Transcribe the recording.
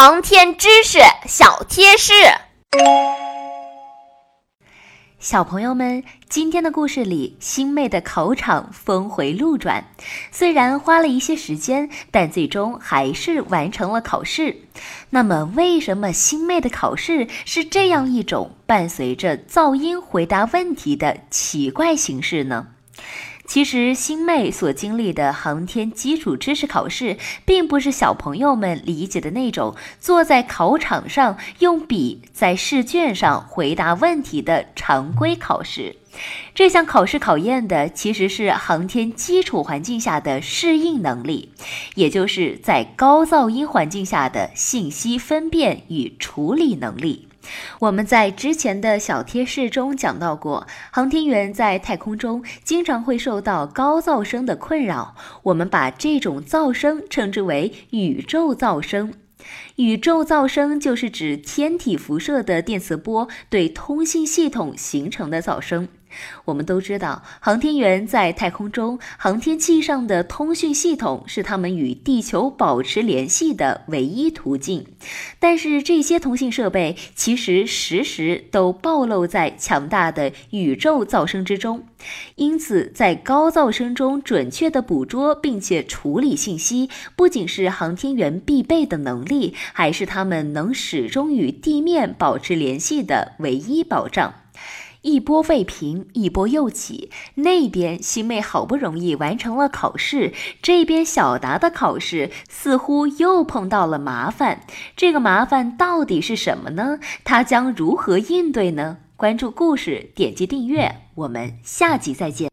航天知识小贴士。小朋友们，今天的故事里，星妹的考场峰回路转，虽然花了一些时间，但最终还是完成了考试。那么，为什么星妹的考试是这样一种伴随着噪音回答问题的奇怪形式呢？其实，星妹所经历的航天基础知识考试，并不是小朋友们理解的那种坐在考场上用笔在试卷上回答问题的常规考试。这项考试考验的其实是航天基础环境下的适应能力，也就是在高噪音环境下的信息分辨与处理能力。我们在之前的小贴士中讲到过，航天员在太空中经常会受到高噪声的困扰，我们把这种噪声称之为宇宙噪声。宇宙噪声就是指天体辐射的电磁波对通信系统形成的噪声。我们都知道，航天员在太空中，航天器上的通讯系统是他们与地球保持联系的唯一途径。但是，这些通信设备其实时时都暴露在强大的宇宙噪声之中。因此，在高噪声中准确地捕捉并且处理信息，不仅是航天员必备的能力，还是他们能始终与地面保持联系的唯一保障。一波未平，一波又起。那边新妹好不容易完成了考试，这边小达的考试似乎又碰到了麻烦。这个麻烦到底是什么呢？他将如何应对呢？关注故事，点击订阅，我们下集再见。